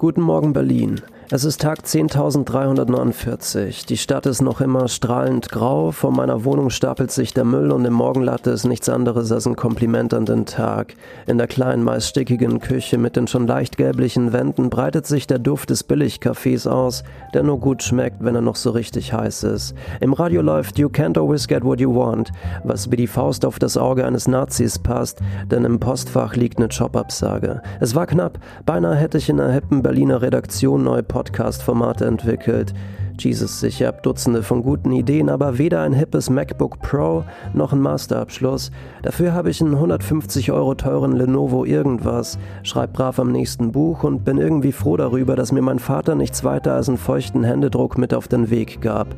Guten Morgen Berlin. Es ist Tag 10.349. Die Stadt ist noch immer strahlend grau. Vor meiner Wohnung stapelt sich der Müll und im Morgenlatte ist nichts anderes als ein Kompliment an den Tag. In der kleinen, meist stickigen Küche mit den schon leicht gelblichen Wänden breitet sich der Duft des Billigcafés aus, der nur gut schmeckt, wenn er noch so richtig heiß ist. Im Radio läuft You can't always get what you want, was wie die Faust auf das Auge eines Nazis passt, denn im Postfach liegt eine Jobabsage. Es war knapp. Beinahe hätte ich in einer hippen Berliner Redaktion neue Podcast-Formate entwickelt. Jesus, ich habe Dutzende von guten Ideen, aber weder ein hippes MacBook Pro noch ein Masterabschluss. Dafür habe ich einen 150 Euro teuren Lenovo irgendwas, schreib brav am nächsten Buch und bin irgendwie froh darüber, dass mir mein Vater nichts weiter als einen feuchten Händedruck mit auf den Weg gab.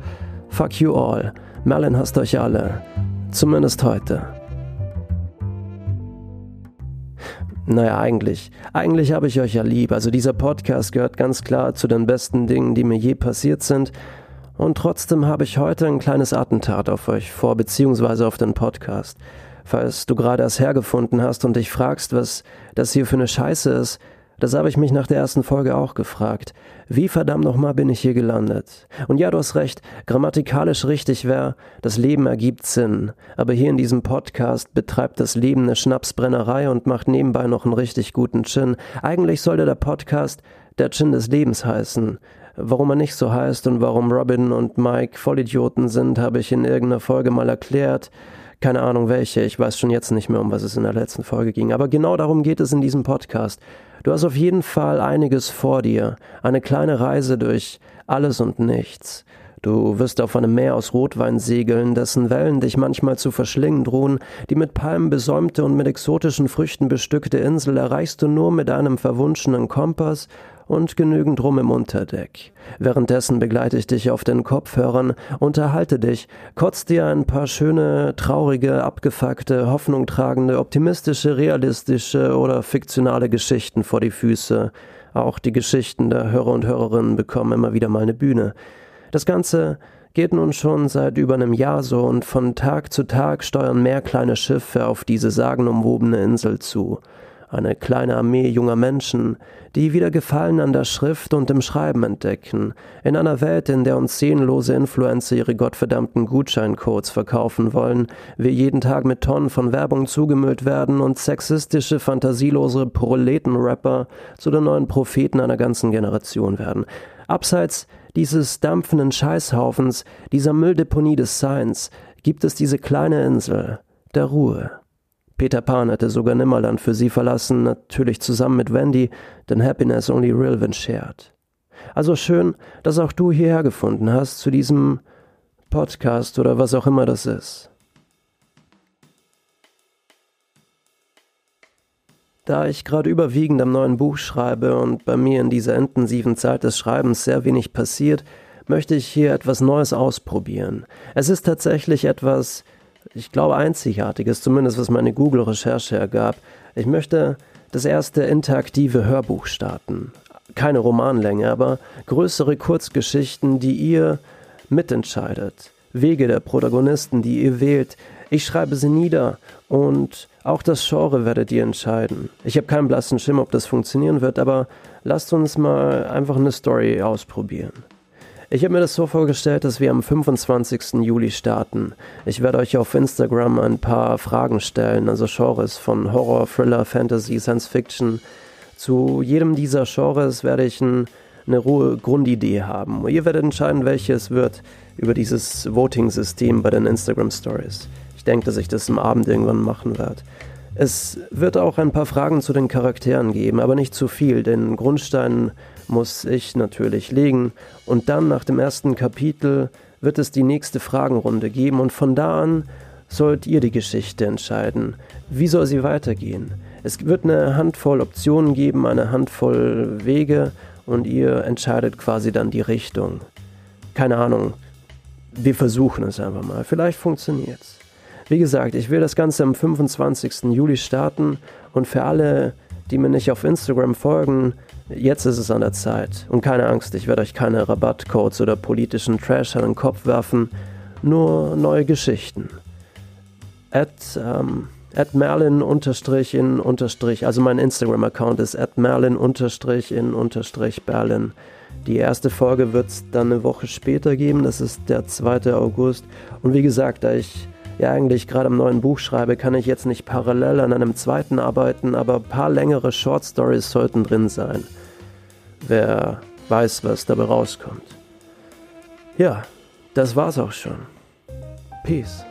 Fuck you all. Merlin hasst euch alle. Zumindest heute. Naja, eigentlich. Eigentlich habe ich euch ja lieb. Also dieser Podcast gehört ganz klar zu den besten Dingen, die mir je passiert sind. Und trotzdem habe ich heute ein kleines Attentat auf euch vor, beziehungsweise auf den Podcast. Falls du gerade erst hergefunden hast und dich fragst, was das hier für eine Scheiße ist, das habe ich mich nach der ersten Folge auch gefragt. Wie verdammt nochmal bin ich hier gelandet? Und ja, du hast recht, grammatikalisch richtig wäre, das Leben ergibt Sinn. Aber hier in diesem Podcast betreibt das Leben eine Schnapsbrennerei und macht nebenbei noch einen richtig guten Gin. Eigentlich sollte der Podcast der Gin des Lebens heißen. Warum er nicht so heißt und warum Robin und Mike Vollidioten sind, habe ich in irgendeiner Folge mal erklärt. Keine Ahnung welche, ich weiß schon jetzt nicht mehr, um was es in der letzten Folge ging. Aber genau darum geht es in diesem Podcast. Du hast auf jeden Fall einiges vor dir, eine kleine Reise durch alles und nichts. Du wirst auf einem Meer aus Rotwein segeln, dessen Wellen dich manchmal zu verschlingen drohen. Die mit Palmen besäumte und mit exotischen Früchten bestückte Insel erreichst du nur mit einem verwunschenen Kompass und genügend Rum im Unterdeck. Währenddessen begleite ich dich auf den Kopfhörern, unterhalte dich, kotzt dir ein paar schöne, traurige, abgefuckte, hoffnungtragende, optimistische, realistische oder fiktionale Geschichten vor die Füße. Auch die Geschichten der Hörer und Hörerinnen bekommen immer wieder mal eine Bühne. Das Ganze geht nun schon seit über einem Jahr so und von Tag zu Tag steuern mehr kleine Schiffe auf diese sagenumwobene Insel zu eine kleine Armee junger Menschen, die wieder Gefallen an der Schrift und im Schreiben entdecken, in einer Welt, in der uns seelenlose Influencer ihre gottverdammten Gutscheincodes verkaufen wollen, wir jeden Tag mit Tonnen von Werbung zugemüllt werden und sexistische, fantasielose Proletenrapper zu den neuen Propheten einer ganzen Generation werden. Abseits dieses dampfenden Scheißhaufens, dieser Mülldeponie des Seins, gibt es diese kleine Insel der Ruhe. Peter Pan hätte sogar Nimmerland für sie verlassen, natürlich zusammen mit Wendy, denn Happiness only real when shared. Also schön, dass auch du hierher gefunden hast zu diesem Podcast oder was auch immer das ist. Da ich gerade überwiegend am neuen Buch schreibe und bei mir in dieser intensiven Zeit des Schreibens sehr wenig passiert, möchte ich hier etwas Neues ausprobieren. Es ist tatsächlich etwas ich glaube, einzigartiges, zumindest was meine Google-Recherche ergab. Ich möchte das erste interaktive Hörbuch starten. Keine Romanlänge, aber größere Kurzgeschichten, die ihr mitentscheidet. Wege der Protagonisten, die ihr wählt. Ich schreibe sie nieder und auch das Genre werdet ihr entscheiden. Ich habe keinen blassen Schimmer, ob das funktionieren wird, aber lasst uns mal einfach eine Story ausprobieren. Ich habe mir das so vorgestellt, dass wir am 25. Juli starten. Ich werde euch auf Instagram ein paar Fragen stellen, also Genres von Horror, Thriller, Fantasy, Science Fiction. Zu jedem dieser Genres werde ich ein, eine rohe Grundidee haben. Ihr werdet entscheiden, welches wird über dieses Voting-System bei den Instagram Stories. Ich denke, dass ich das am Abend irgendwann machen werde. Es wird auch ein paar Fragen zu den Charakteren geben, aber nicht zu viel. Den Grundstein muss ich natürlich legen. Und dann nach dem ersten Kapitel wird es die nächste Fragenrunde geben und von da an sollt ihr die Geschichte entscheiden. Wie soll sie weitergehen? Es wird eine Handvoll Optionen geben, eine Handvoll Wege und ihr entscheidet quasi dann die Richtung. Keine Ahnung. Wir versuchen es einfach mal. Vielleicht funktioniert's. Wie gesagt, ich will das Ganze am 25. Juli starten und für alle, die mir nicht auf Instagram folgen, Jetzt ist es an der Zeit. Und keine Angst, ich werde euch keine Rabattcodes oder politischen Trash an den Kopf werfen, nur neue Geschichten. At ähm, At Merlin unterstrich in unterstrich, also mein Instagram-Account ist at Merlin unterstrich in unterstrich Berlin. Die erste Folge wird es dann eine Woche später geben, das ist der 2. August. Und wie gesagt, da ich ja eigentlich gerade am neuen Buch schreibe, kann ich jetzt nicht parallel an einem zweiten arbeiten, aber ein paar längere Short Stories sollten drin sein. Wer weiß, was dabei rauskommt. Ja, das war's auch schon. Peace.